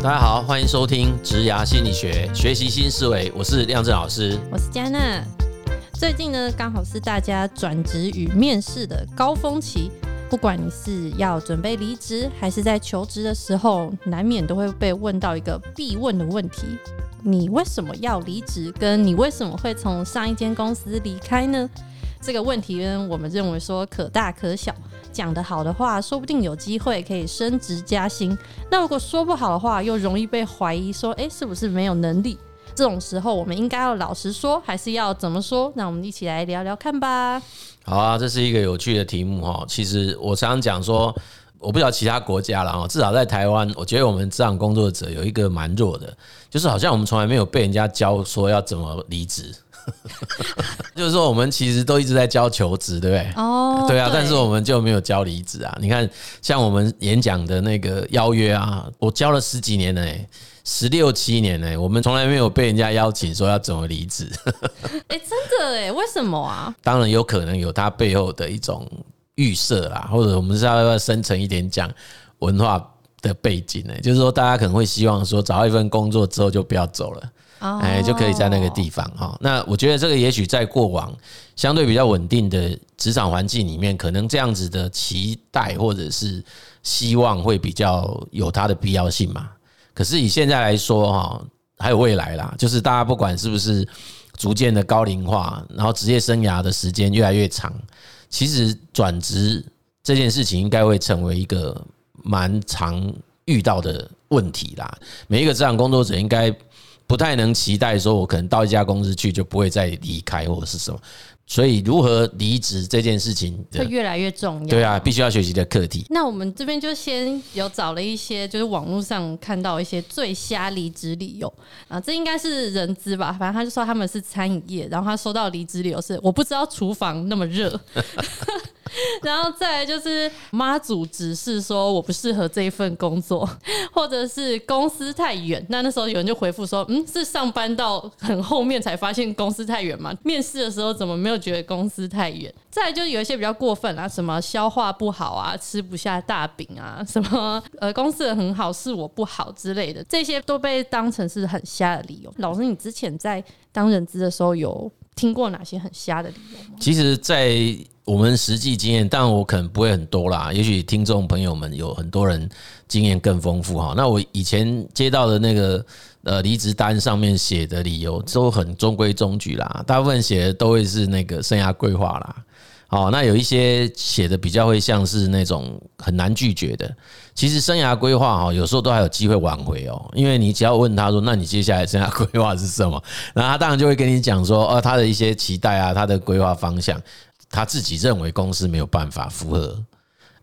大家好，欢迎收听职涯心理学，学习新思维。我是亮正老师，我是嘉娜。最近呢，刚好是大家转职与面试的高峰期。不管你是要准备离职，还是在求职的时候，难免都会被问到一个必问的问题：你为什么要离职？跟你为什么会从上一间公司离开呢？这个问题呢，我们认为说可大可小。讲得好的话，说不定有机会可以升职加薪；那如果说不好的话，又容易被怀疑说，诶，是不是没有能力？这种时候，我们应该要老实说，还是要怎么说？那我们一起来聊聊看吧。好啊，这是一个有趣的题目哈。其实我常常讲说，我不知道其他国家了哈，至少在台湾，我觉得我们职场工作者有一个蛮弱的，就是好像我们从来没有被人家教说要怎么离职。就是说，我们其实都一直在教求职，对不对？哦，对啊，但是我们就没有教离职啊。你看，像我们演讲的那个邀约啊，我教了十几年了，哎，十六七年呢，我们从来没有被人家邀请说要怎么离职。哎，真的哎，为什么啊？当然有可能有它背后的一种预设啦，或者我们是要要深层一点讲文化的背景呢，就是说大家可能会希望说找到一份工作之后就不要走了。哎，就可以在那个地方哈。那我觉得这个也许在过往相对比较稳定的职场环境里面，可能这样子的期待或者是希望会比较有它的必要性嘛。可是以现在来说哈，还有未来啦，就是大家不管是不是逐渐的高龄化，然后职业生涯的时间越来越长，其实转职这件事情应该会成为一个蛮常遇到的问题啦。每一个职场工作者应该。不太能期待说，我可能到一家公司去就不会再离开或者是什么，所以如何离职这件事情会越来越重要。对啊，必须要学习的课题。那我们这边就先有找了一些，就是网络上看到一些最瞎离职理由啊，这应该是人资吧？反正他就说他们是餐饮业，然后他收到离职理由是我不知道厨房那么热。然后再来就是妈祖指示说我不适合这一份工作，或者是公司太远。那那时候有人就回复说，嗯，是上班到很后面才发现公司太远吗？面试的时候怎么没有觉得公司太远？再就是有一些比较过分啊，什么消化不好啊，吃不下大饼啊，什么呃公司很好是我不好之类的，这些都被当成是很瞎的理由。老师，你之前在当人资的时候有听过哪些很瞎的理由吗？其实，在我们实际经验，但我可能不会很多啦。也许听众朋友们有很多人经验更丰富哈。那我以前接到的那个呃离职单上面写的理由都很中规中矩啦，大部分写的都会是那个生涯规划啦。哦，那有一些写的比较会像是那种很难拒绝的。其实生涯规划哈，有时候都还有机会挽回哦，因为你只要问他说，那你接下来生涯规划是什么？那他当然就会跟你讲说，哦，他的一些期待啊，他的规划方向。他自己认为公司没有办法符合，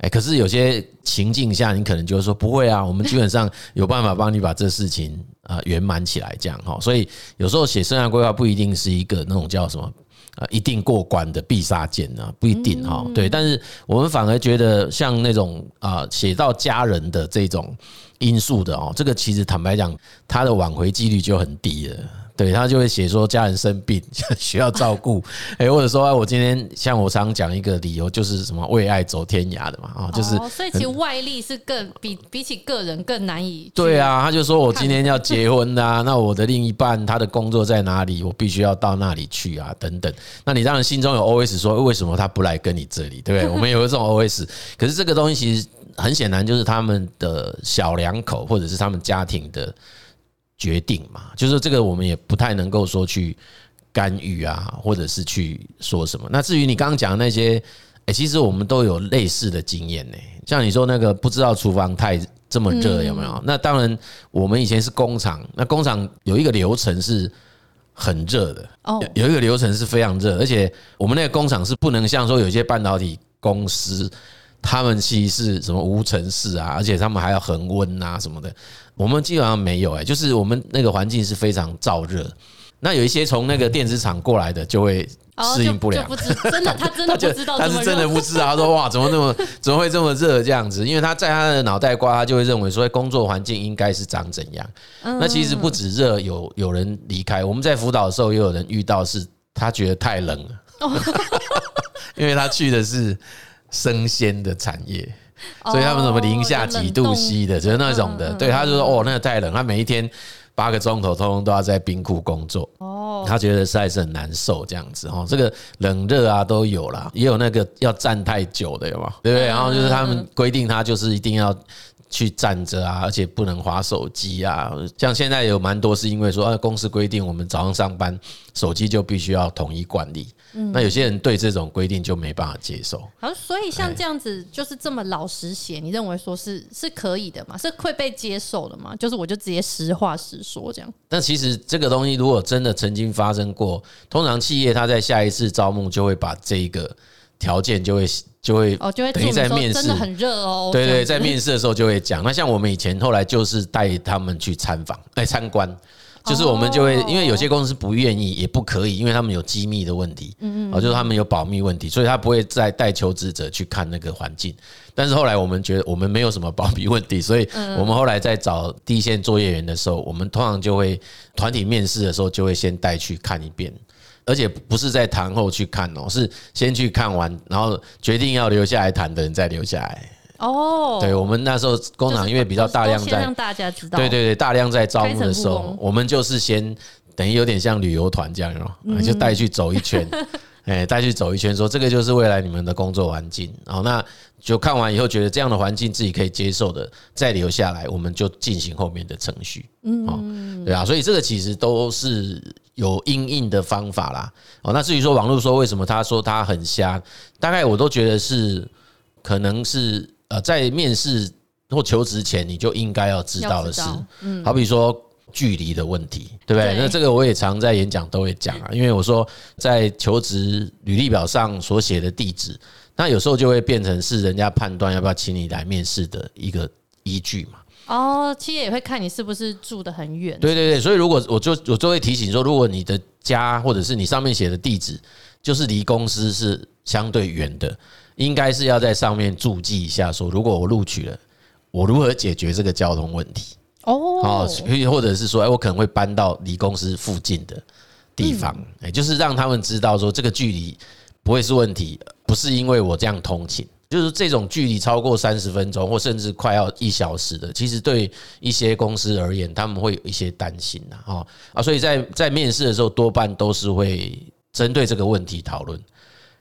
哎，可是有些情境下，你可能就会说不会啊，我们基本上有办法帮你把这事情啊圆满起来，这样哈。所以有时候写生涯规划不一定是一个那种叫什么啊一定过关的必杀剑啊，不一定哈。对，但是我们反而觉得像那种啊写到家人的这种因素的哦，这个其实坦白讲，它的挽回几率就很低了。对，他就会写说家人生病 需要照顾，哎，或者说我今天像我常讲一个理由，就是什么为爱走天涯的嘛，啊，就是所以其实外力是更比比起个人更难以。对啊，他就说我今天要结 婚啊，那我的另一半他的工作在哪里，我必须要到那里去啊，等等。那你当然心中有 OS 说，为什么他不来跟你这里，对不对？我们有这种 OS，可是这个东西其实很显然就是他们的小两口或者是他们家庭的。决定嘛，就是这个我们也不太能够说去干预啊，或者是去说什么。那至于你刚刚讲的那些，哎，其实我们都有类似的经验呢。像你说那个不知道厨房太这么热有没有？那当然，我们以前是工厂，那工厂有一个流程是很热的哦，有一个流程是非常热，而且我们那个工厂是不能像说有些半导体公司。他们其实是什么无尘室啊，而且他们还要恒温啊什么的，我们基本上没有哎，就是我们那个环境是非常燥热。那有一些从那个电子厂过来的就会适应不了，真的他真的 不知道，他是真的不知道。他说哇，怎么那么怎么会这么热这样子？因为他在他的脑袋瓜，他就会认为说工作环境应该是长怎样。那其实不止热，有有人离开。我们在辅导的时候，也有人遇到是他觉得太冷了，因为他去的是。生鲜的产业，所以他们什么零下几度 C 的，就是那种的。对，他就说哦，那个太冷，他每一天八个钟头，通通都要在冰库工作。哦，他觉得实在是很难受，这样子哈。这个冷热啊都有啦，也有那个要站太久的，有吗？对不对？然后就是他们规定，他就是一定要。去站着啊，而且不能划手机啊。像现在有蛮多是因为说，啊，公司规定我们早上上班手机就必须要统一管理。嗯，那有些人对这种规定就没办法接受。好，所以像这样子就是这么老实写，你认为说是是可以的吗？是会被接受的吗？就是我就直接实话实说这样。但其实这个东西如果真的曾经发生过，通常企业它在下一次招募就会把这一个条件就会。就会哦，就会等于在面试，真的很热哦。对对，在面试的时候就会讲。那像我们以前后来就是带他们去参访、来参观，就是我们就会，因为有些公司不愿意，也不可以，因为他们有机密的问题，嗯嗯，哦，就是他们有保密问题，所以他不会再带求职者去看那个环境。但是后来我们觉得我们没有什么保密问题，所以我们后来在找第一线作业员的时候，我们通常就会团体面试的时候就会先带去看一遍。而且不是在谈后去看哦，是先去看完，然后决定要留下来谈的人再留下来。哦，对，我们那时候工厂因为比较大量在，让大家知道，对对对，大量在招募的时候，我们就是先等于有点像旅游团这样哦，就带去走一圈，哎，带去走一圈，说这个就是未来你们的工作环境。然后那就看完以后觉得这样的环境自己可以接受的，再留下来，我们就进行后面的程序。嗯，对啊，所以这个其实都是。有因应的方法啦，哦，那至于说网络说为什么他说他很瞎，大概我都觉得是可能是呃，在面试或求职前你就应该要知道的事，嗯，好比说距离的问题，对不对？那这个我也常在演讲都会讲啊，因为我说在求职履历表上所写的地址，那有时候就会变成是人家判断要不要请你来面试的一个依据嘛。哦，企业也会看你是不是住的很远。对对对，所以如果我就我就会提醒说，如果你的家或者是你上面写的地址就是离公司是相对远的，应该是要在上面注记一下，说如果我录取了，我如何解决这个交通问题？哦，好，或者是说，哎，我可能会搬到离公司附近的地方，哎，就是让他们知道说这个距离不会是问题，不是因为我这样通勤。就是这种距离超过三十分钟，或甚至快要一小时的，其实对一些公司而言，他们会有一些担心呐，哈啊，所以在在面试的时候，多半都是会针对这个问题讨论。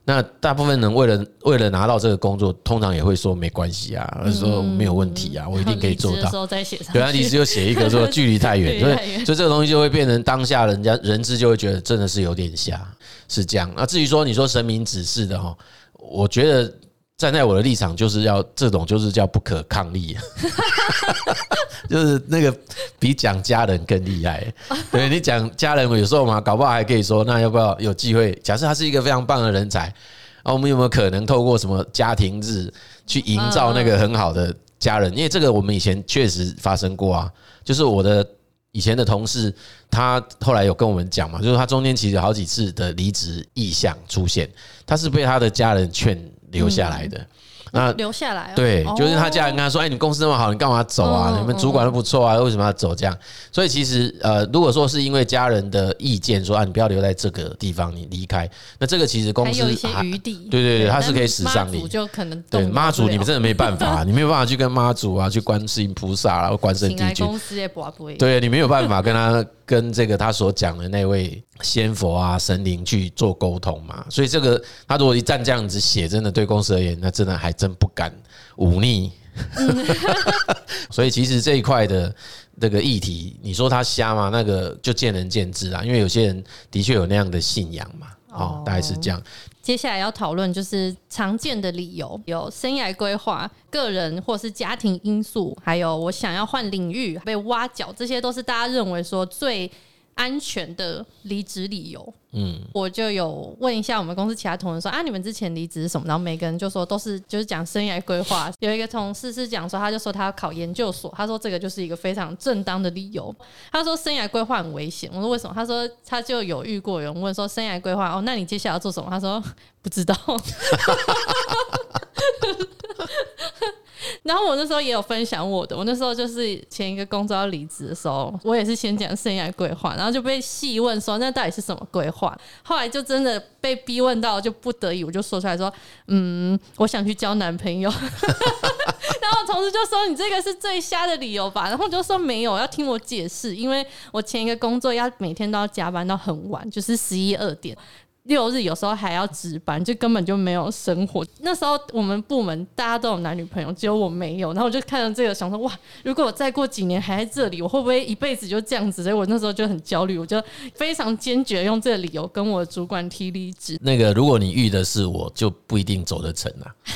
那大部分人为了为了拿到这个工作，通常也会说没关系啊，或者说没有问题啊，我一定可以做到。对啊，你只有写一个说距离太远，所以所以这个东西就会变成当下人家人质就会觉得真的是有点瞎，是这样。那至于说你说神明指示的哈，我觉得。站在我的立场，就是要这种，就是叫不可抗力，就是那个比讲家人更厉害。对，你讲家人有时候嘛，搞不好还可以说，那要不要有机会？假设他是一个非常棒的人才，啊，我们有没有可能透过什么家庭日去营造那个很好的家人？因为这个我们以前确实发生过啊，就是我的以前的同事，他后来有跟我们讲嘛，就是他中间其实有好几次的离职意向出现，他是被他的家人劝。留下来的，那留下来，对，就是他家人跟他说：“哎，你公司那么好，你干嘛走啊？你们主管都不错啊，为什么要走？”这样，所以其实呃，如果说是因为家人的意见说啊，你不要留在这个地方，你离开，那这个其实公司还有一些余地，对对对，他是可以使上力，就可能对妈祖，你们真的没办法，你没有办法去跟妈祖啊，去观世音菩萨啊，或关圣帝君，公司也不会，对，你没有办法跟他。跟这个他所讲的那位仙佛啊、神灵去做沟通嘛，所以这个他如果一站这样子写，真的对公司而言，那真的还真不敢忤逆。所以其实这一块的这个议题，你说他瞎吗？那个就见仁见智啊，因为有些人的确有那样的信仰嘛，哦，大概是这样。接下来要讨论就是常见的理由，有生涯规划、个人或是家庭因素，还有我想要换领域、被挖角，这些都是大家认为说最安全的离职理由，嗯，我就有问一下我们公司其他同仁说啊，你们之前离职是什么？然后每个人就说都是就是讲生涯规划。有一个同事是讲说，他就说他要考研究所，他说这个就是一个非常正当的理由。他说生涯规划很危险，我说为什么？他说他就有遇过有人问说生涯规划哦，那你接下来要做什么？他说不知道。然后我那时候也有分享我的，我那时候就是前一个工作要离职的时候，我也是先讲生涯规划，然后就被细问说那到底是什么规划？后来就真的被逼问到，就不得已我就说出来说，嗯，我想去交男朋友。然后同事就说：“你这个是最瞎的理由吧？”然后我就说：“没有，要听我解释，因为我前一个工作要每天都要加班到很晚，就是十一二点。”六日有时候还要值班，就根本就没有生活。那时候我们部门大家都有男女朋友，只有我没有。然后我就看到这个，想说哇，如果我再过几年还在这里，我会不会一辈子就这样子？所以我那时候就很焦虑，我就非常坚决用这个理由跟我的主管提离职。那个，如果你遇的是我，就不一定走得成啊。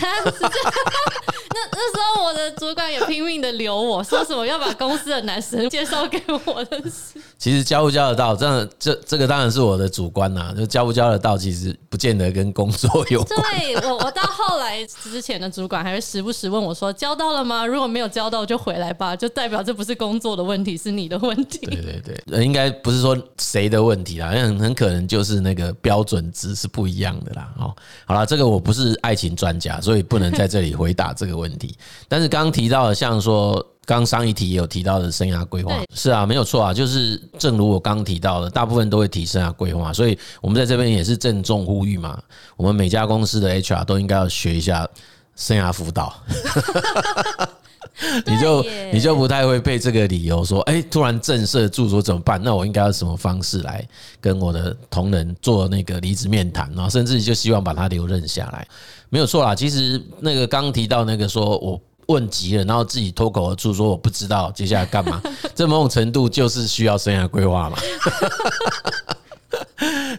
那那时候我的主管也拼命的留我，说什么要把公司的男生介绍给我的事。其实交不交得到，这样这这个当然是我的主观呐，就交不交得到，其实不见得跟工作有关。对，我我到后来之前的主管还会时不时问我说：“交到了吗？如果没有交到，就回来吧。”就代表这不是工作的问题，是你的问题。对对对，应该不是说谁的问题啦，很很可能就是那个标准值是不一样的啦。哦，好了，这个我不是爱情专家，所以不能在这里回答这个问题。但是刚刚提到的，像说。刚上一题也有提到的生涯规划，是啊，没有错啊，就是正如我刚提到的，大部分都会提生涯规划，所以我们在这边也是郑重呼吁嘛，我们每家公司的 HR 都应该要学一下生涯辅导，你就你就不太会被这个理由说，哎，突然震慑住说怎么办？那我应该要什么方式来跟我的同仁做那个离职面谈啊？甚至就希望把他留任下来，没有错啦。其实那个刚提到那个说我。问急了，然后自己脱口而出说我不知道接下来干嘛，这某种程度就是需要生涯规划嘛。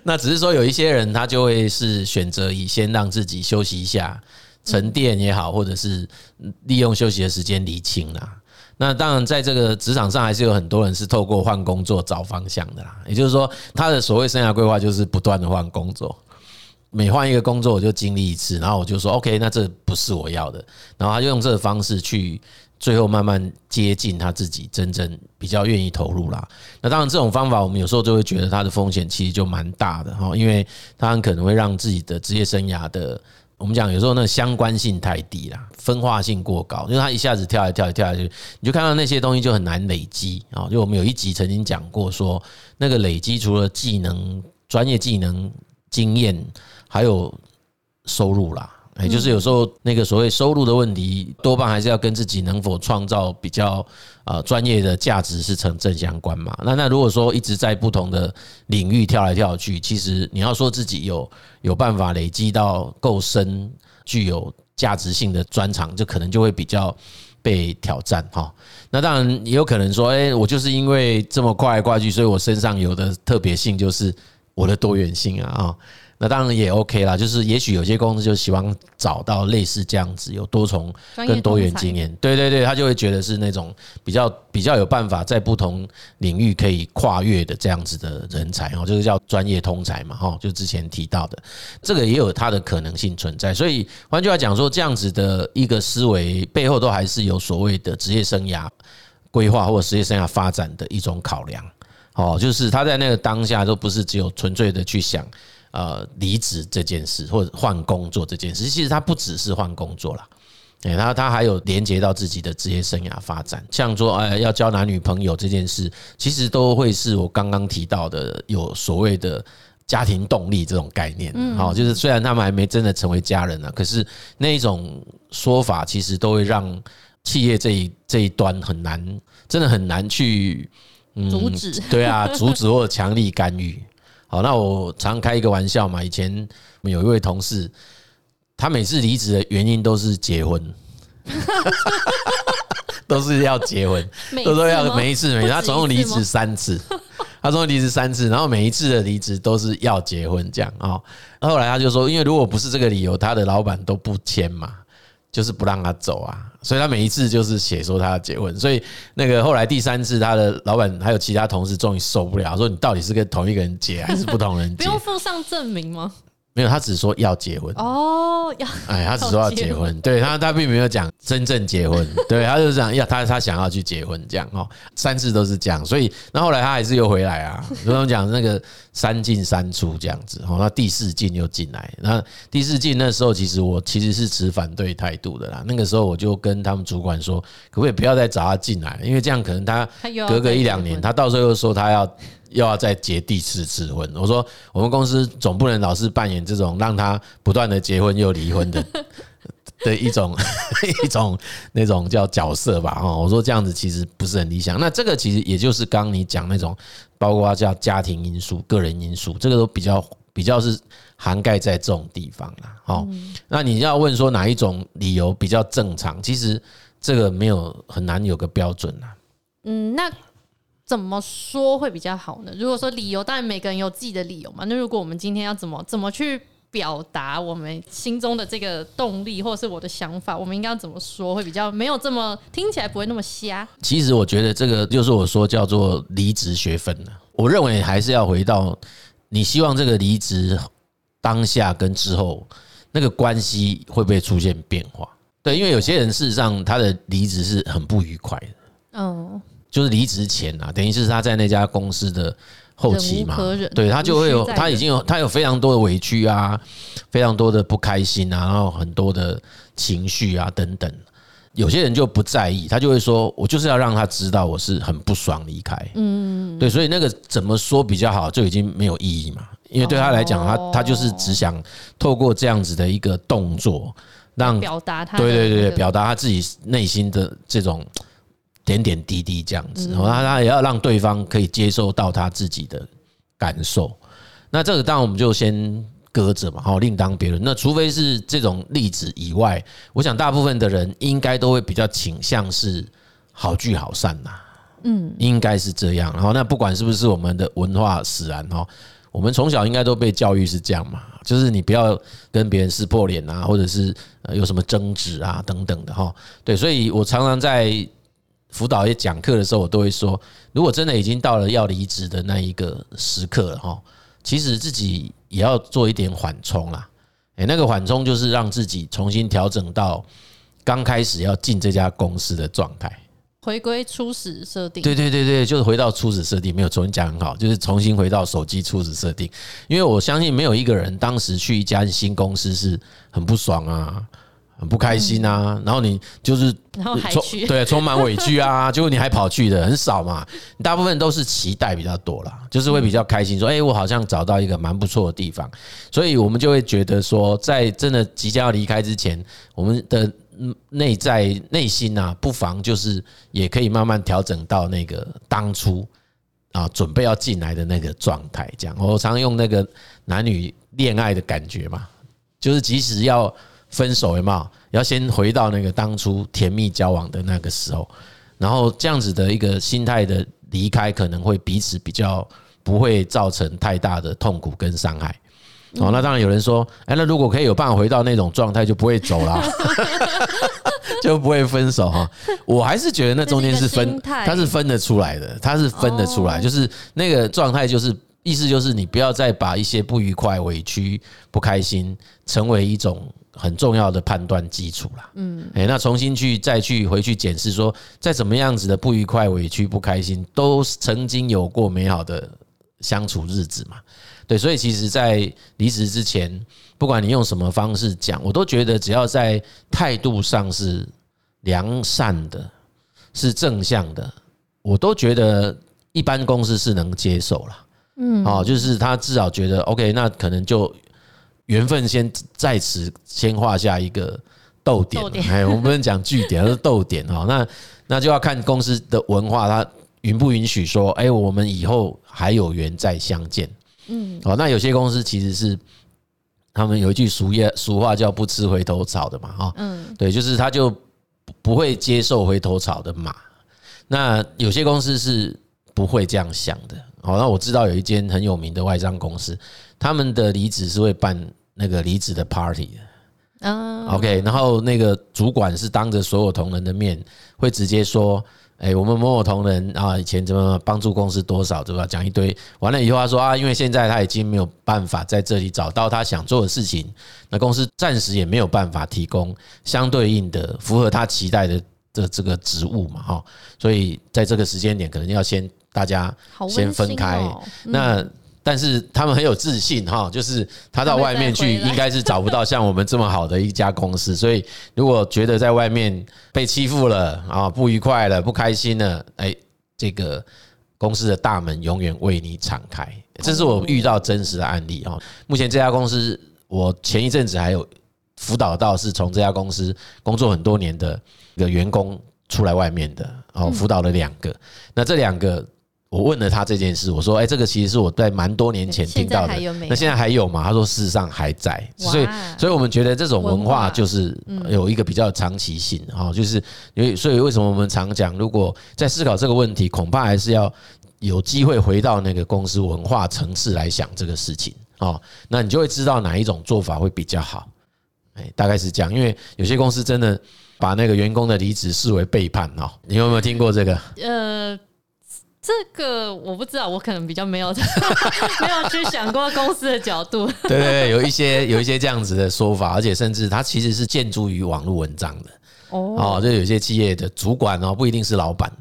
那只是说有一些人他就会是选择以先让自己休息一下，沉淀也好，或者是利用休息的时间理清啦。那当然在这个职场上还是有很多人是透过换工作找方向的啦。也就是说，他的所谓生涯规划就是不断的换工作。每换一个工作，我就经历一次，然后我就说 OK，那这不是我要的。然后他就用这个方式去，最后慢慢接近他自己真正比较愿意投入啦。那当然，这种方法我们有时候就会觉得它的风险其实就蛮大的哈，因为它很可能会让自己的职业生涯的，我们讲有时候那相关性太低啦，分化性过高，因为它一下子跳来跳来跳下去，你就看到那些东西就很难累积啊。就我们有一集曾经讲过说，那个累积除了技能、专业技能、经验。还有收入啦，也就是有时候那个所谓收入的问题，多半还是要跟自己能否创造比较啊专业的价值是成正相关嘛。那那如果说一直在不同的领域跳来跳去，其实你要说自己有有办法累积到够深、具有价值性的专长，就可能就会比较被挑战哈。那当然也有可能说，哎，我就是因为这么跨来跨去，所以我身上有的特别性就是我的多元性啊啊。那当然也 OK 啦，就是也许有些公司就希望找到类似这样子有多重跟多元经验，对对对，他就会觉得是那种比较比较有办法在不同领域可以跨越的这样子的人才哦，就是叫专业通才嘛，哈，就之前提到的这个也有它的可能性存在。所以换句话讲说，这样子的一个思维背后都还是有所谓的职业生涯规划或者职业生涯发展的一种考量，哦，就是他在那个当下都不是只有纯粹的去想。呃，离职这件事或者换工作这件事，其实它不只是换工作啦，诶，他他还有连接到自己的职业生涯发展，像说哎要交男女朋友这件事，其实都会是我刚刚提到的有所谓的家庭动力这种概念。好，就是虽然他们还没真的成为家人呢，可是那一种说法其实都会让企业这一这一端很难，真的很难去阻止。对啊，阻止或者强力干预。好，那我常开一个玩笑嘛。以前我们有一位同事，他每次离职的原因都是结婚，都是要结婚，都说要每一次每他总共离职三次，他总共离职三次，然后每一次的离职都是要结婚这样啊。后来他就说，因为如果不是这个理由，他的老板都不签嘛。就是不让他走啊，所以他每一次就是写说他要结婚，所以那个后来第三次，他的老板还有其他同事终于受不了，说你到底是跟同一个人结还是不同人结？不用附上证明吗？没有，他只说要结婚。哦，要哎，他只说要结婚，对他他并没有讲真正结婚，对，他就是讲要他他想要去结婚这样哦，三次都是这样，所以那后来他还是又回来啊，所以我们讲那个三进三出这样子哦，那第四进又进来，那第四进那时候其实我其实是持反对态度的啦，那个时候我就跟他们主管说，可不可以不要再找他进来，因为这样可能他隔个一两年，他到时候又说他要。又要再结第四次婚，我说我们公司总不能老是扮演这种让他不断的结婚又离婚的 的一种 一种那种叫角色吧，哈，我说这样子其实不是很理想。那这个其实也就是刚刚你讲那种，包括叫家庭因素、个人因素，这个都比较比较是涵盖在这种地方了。哦，那你要问说哪一种理由比较正常，其实这个没有很难有个标准啊。嗯，那怎么说会比较好呢？如果说理由，当然每个人有自己的理由嘛。那如果我们今天要怎么怎么去？表达我们心中的这个动力，或者是我的想法，我们应该要怎么说会比较没有这么听起来不会那么瞎？其实我觉得这个就是我说叫做离职学分了。我认为还是要回到你希望这个离职当下跟之后那个关系会不会出现变化？对，因为有些人事实上他的离职是很不愉快的。嗯，就是离职前啊，等于是他在那家公司的。后期嘛，对他就会有，他已经有，他有非常多的委屈啊，非常多的不开心啊，然后很多的情绪啊等等。有些人就不在意，他就会说：“我就是要让他知道我是很不爽离开。”嗯，对，所以那个怎么说比较好，就已经没有意义嘛。因为对他来讲，他他就是只想透过这样子的一个动作，让表达他，对对对，表达他自己内心的这种。点点滴滴这样子，他他也要让对方可以接受到他自己的感受。那这个当然我们就先搁着嘛，好，另当别论。那除非是这种例子以外，我想大部分的人应该都会比较倾向是好聚好散呐。嗯，应该是这样。然后那不管是不是我们的文化使然哈，我们从小应该都被教育是这样嘛，就是你不要跟别人撕破脸啊，或者是呃有什么争执啊等等的哈。对，所以我常常在。辅导也讲课的时候，我都会说，如果真的已经到了要离职的那一个时刻了哈，其实自己也要做一点缓冲啦。诶，那个缓冲就是让自己重新调整到刚开始要进这家公司的状态，回归初始设定。对对对对，就是回到初始设定，没有重新讲很好，就是重新回到手机初始设定。因为我相信没有一个人当时去一家新公司是很不爽啊。很不开心啊，然后你就是充对充满委屈啊，结果你还跑去的很少嘛，大部分都是期待比较多啦，就是会比较开心，说哎，我好像找到一个蛮不错的地方，所以我们就会觉得说，在真的即将要离开之前，我们的内在内心啊，不妨就是也可以慢慢调整到那个当初啊准备要进来的那个状态，这样。我常用那个男女恋爱的感觉嘛，就是即使要。分手有没有？要先回到那个当初甜蜜交往的那个时候，然后这样子的一个心态的离开，可能会彼此比较不会造成太大的痛苦跟伤害。哦，那当然有人说，哎，那如果可以有办法回到那种状态，就不会走了，就不会分手哈。我还是觉得那中间是分，它是分得出来的，它是分得出来，就是那个状态，就是意思就是你不要再把一些不愉快、委屈、不开心成为一种。很重要的判断基础啦，嗯，诶，那重新去再去回去检视说，再怎么样子的不愉快、委屈、不开心，都曾经有过美好的相处日子嘛？对，所以其实，在离职之前，不管你用什么方式讲，我都觉得只要在态度上是良善的、是正向的，我都觉得一般公司是能接受了。嗯，哦，就是他至少觉得 OK，那可能就。缘分先在此先画下一个逗点，哎，我们不能讲句点，而是逗点哈。那那就要看公司的文化，它允不允许说，哎，我们以后还有缘再相见。嗯，好，那有些公司其实是他们有一句俗业俗话叫“不吃回头草”的嘛，哈，嗯，对，就是他就不会接受回头草的马。那有些公司是不会这样想的。好，那我知道有一间很有名的外商公司，他们的离职是会办。那个离职的 party 啊，OK，然后那个主管是当着所有同仁的面，会直接说：“哎，我们某某同仁啊，以前怎么帮助公司多少，对吧？讲一堆，完了以后他说啊，因为现在他已经没有办法在这里找到他想做的事情，那公司暂时也没有办法提供相对应的符合他期待的这这个职务嘛，哈，所以在这个时间点，可能要先大家先分开，那。但是他们很有自信哈，就是他到外面去应该是找不到像我们这么好的一家公司，所以如果觉得在外面被欺负了啊，不愉快了，不开心了，哎，这个公司的大门永远为你敞开，这是我遇到真实的案例哈。目前这家公司，我前一阵子还有辅导到是从这家公司工作很多年的一个员工出来外面的，哦，辅导了两个，那这两个。我问了他这件事，我说：“哎，这个其实是我在蛮多年前听到的，那现在还有吗？”他说：“事实上还在。”所以，所以我们觉得这种文化就是有一个比较长期性啊，就是因为所以为什么我们常讲，如果在思考这个问题，恐怕还是要有机会回到那个公司文化层次来想这个事情哦，那你就会知道哪一种做法会比较好。哎，大概是这样，因为有些公司真的把那个员工的离职视为背叛哦。你有没有听过这个？呃。这个我不知道，我可能比较没有 没有去想过公司的角度。对对对，有一些有一些这样子的说法，而且甚至它其实是建筑于网络文章的哦。就有些企业的主管哦，不一定是老板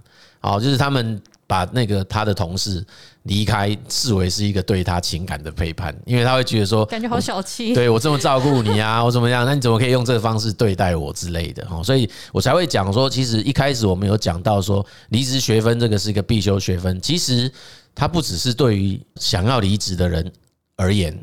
哦，就是他们把那个他的同事。离开视为是一个对他情感的背叛，因为他会觉得说，感觉好小气。对我这么照顾你啊，我怎么样？那你怎么可以用这个方式对待我之类的？哦，所以我才会讲说，其实一开始我们有讲到说，离职学分这个是一个必修学分。其实它不只是对于想要离职的人而言，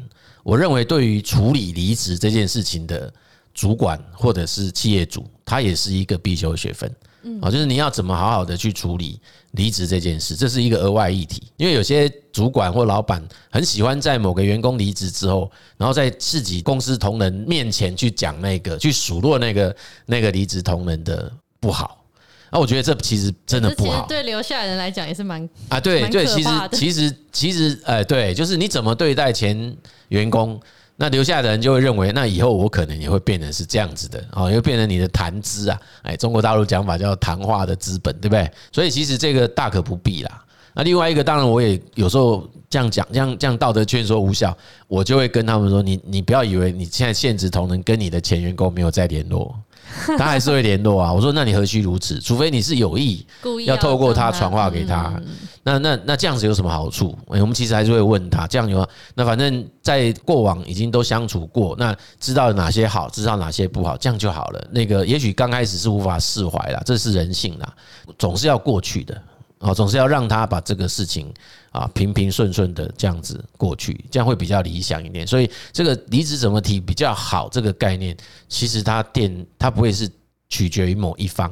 我认为对于处理离职这件事情的主管或者是企业主，它也是一个必修学分。啊，就是你要怎么好好的去处理离职这件事，这是一个额外议题。因为有些主管或老板很喜欢在某个员工离职之后，然后在自己公司同仁面前去讲那个，去数落那个那个离职同仁的不好。那我觉得这其实真的不好。对留下来人来讲也是蛮啊，对对，其实其实其实，哎，对，就是你怎么对待前员工。那留下的人就会认为，那以后我可能也会变成是这样子的啊，又变成你的谈资啊，哎，中国大陆讲法叫谈话的资本，对不对？所以其实这个大可不必啦。那另外一个，当然我也有时候这样讲，这样这样道德劝说无效，我就会跟他们说，你你不要以为你现在现职同仁跟你的前员工没有再联络。他还是会联络啊！我说，那你何须如此？除非你是有意要透过他传话给他。那那那这样子有什么好处？我们其实还是会问他。这样有那反正在过往已经都相处过，那知道哪些好，知道哪些不好，这样就好了。那个也许刚开始是无法释怀啦，这是人性啦，总是要过去的。哦，总是要让他把这个事情啊平平顺顺的这样子过去，这样会比较理想一点。所以这个离职怎么提比较好？这个概念其实它电它不会是取决于某一方。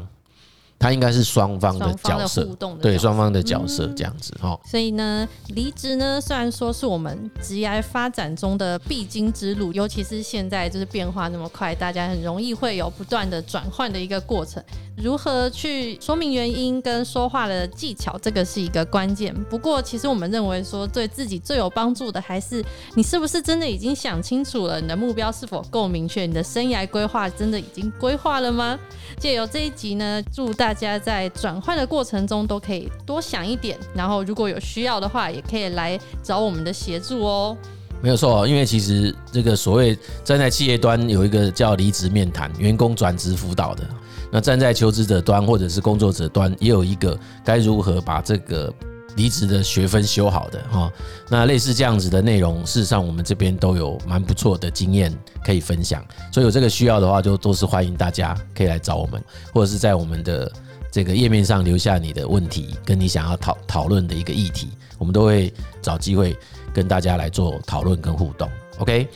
它应该是双方的角色，对双方的角色这样子哈。所以呢，离职呢，虽然说是我们职业发展中的必经之路，尤其是现在就是变化那么快，大家很容易会有不断的转换的一个过程。如何去说明原因跟说话的技巧，这个是一个关键。不过，其实我们认为说，对自己最有帮助的，还是你是不是真的已经想清楚了，你的目标是否够明确，你的生涯规划真的已经规划了吗？借由这一集呢，祝大家在转换的过程中都可以多想一点，然后如果有需要的话，也可以来找我们的协助哦。没有错，因为其实这个所谓站在企业端有一个叫离职面谈、员工转职辅导的，那站在求职者端或者是工作者端也有一个该如何把这个。离职的学分修好的哈，那类似这样子的内容，事实上我们这边都有蛮不错的经验可以分享，所以有这个需要的话，就都是欢迎大家可以来找我们，或者是在我们的这个页面上留下你的问题，跟你想要讨讨论的一个议题，我们都会找机会跟大家来做讨论跟互动。OK，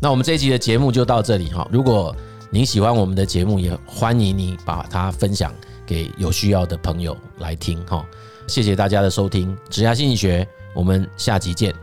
那我们这一集的节目就到这里哈。如果您喜欢我们的节目，也欢迎你把它分享给有需要的朋友来听哈。谢谢大家的收听，职涯心理学，我们下集见。